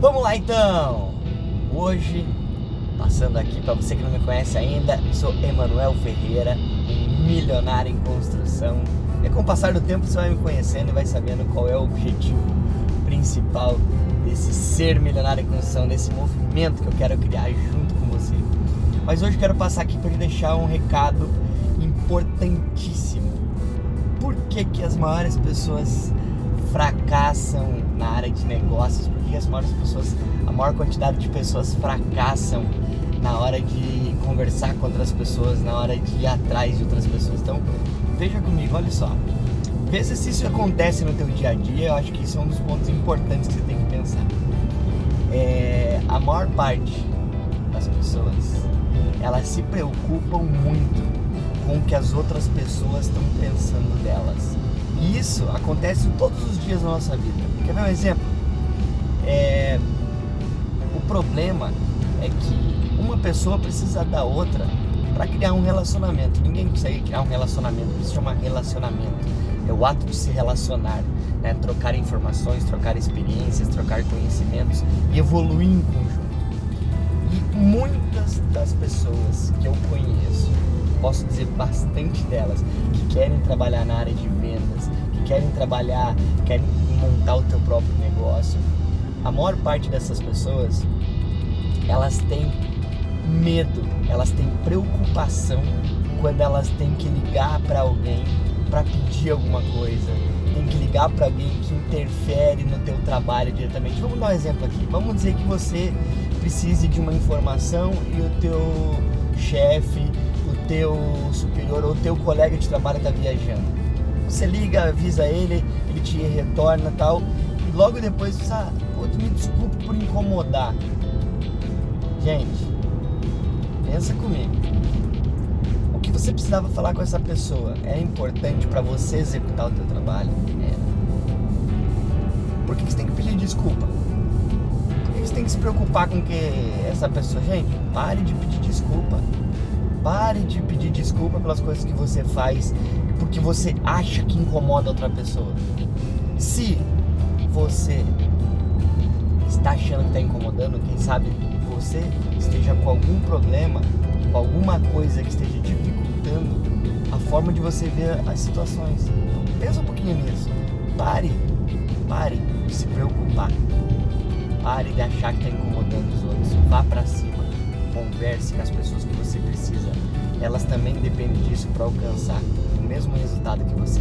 Vamos lá então! Hoje, passando aqui para você que não me conhece ainda, sou Emanuel Ferreira, um milionário em construção. E com o passar do tempo você vai me conhecendo e vai sabendo qual é o objetivo principal desse ser milionário em construção, desse movimento que eu quero criar junto com você. Mas hoje quero passar aqui para te deixar um recado importantíssimo. Por que, que as maiores pessoas fracassam área de negócios? Por que as maiores pessoas, a maior quantidade de pessoas fracassam na hora de conversar com outras pessoas, na hora de ir atrás de outras pessoas? Então, veja comigo, olha só. Vê se isso acontece no teu dia a dia, eu acho que isso é um dos pontos importantes que você tem que pensar. É, a maior parte das pessoas, elas se preocupam muito com o que as outras pessoas estão pensando delas. E isso acontece todos os dias na nossa vida. Quer ver um exemplo? É... O problema é que uma pessoa precisa da outra para criar um relacionamento. Ninguém consegue criar um relacionamento, isso chama relacionamento. É o ato de se relacionar, né? trocar informações, trocar experiências, trocar conhecimentos e evoluir em conjunto. E muitas das pessoas que eu conheço posso dizer bastante delas, que querem trabalhar na área de vendas, querem trabalhar, querem montar o teu próprio negócio. A maior parte dessas pessoas, elas têm medo, elas têm preocupação quando elas têm que ligar para alguém para pedir alguma coisa, tem que ligar para alguém que interfere no teu trabalho diretamente. Vamos dar um exemplo aqui. Vamos dizer que você precise de uma informação e o teu chefe teu superior ou teu colega de trabalho está viajando. Você liga, avisa ele, ele te retorna tal. E logo depois você ah, me desculpe por incomodar. Gente, pensa comigo. O que você precisava falar com essa pessoa é importante para você executar o teu trabalho? É. Por que você tem que pedir desculpa? Por que você tem que se preocupar com que essa pessoa... Gente, pare de pedir desculpa Pare de pedir desculpa pelas coisas que você faz porque você acha que incomoda outra pessoa. Se você está achando que está incomodando, quem sabe você esteja com algum problema, com alguma coisa que esteja dificultando a forma de você ver as situações. Então pensa um pouquinho nisso. Pare, pare de se preocupar. Pare de achar que está incomodando os outros. Vá para cima converse com as pessoas que você precisa. Elas também dependem disso para alcançar o mesmo resultado que você.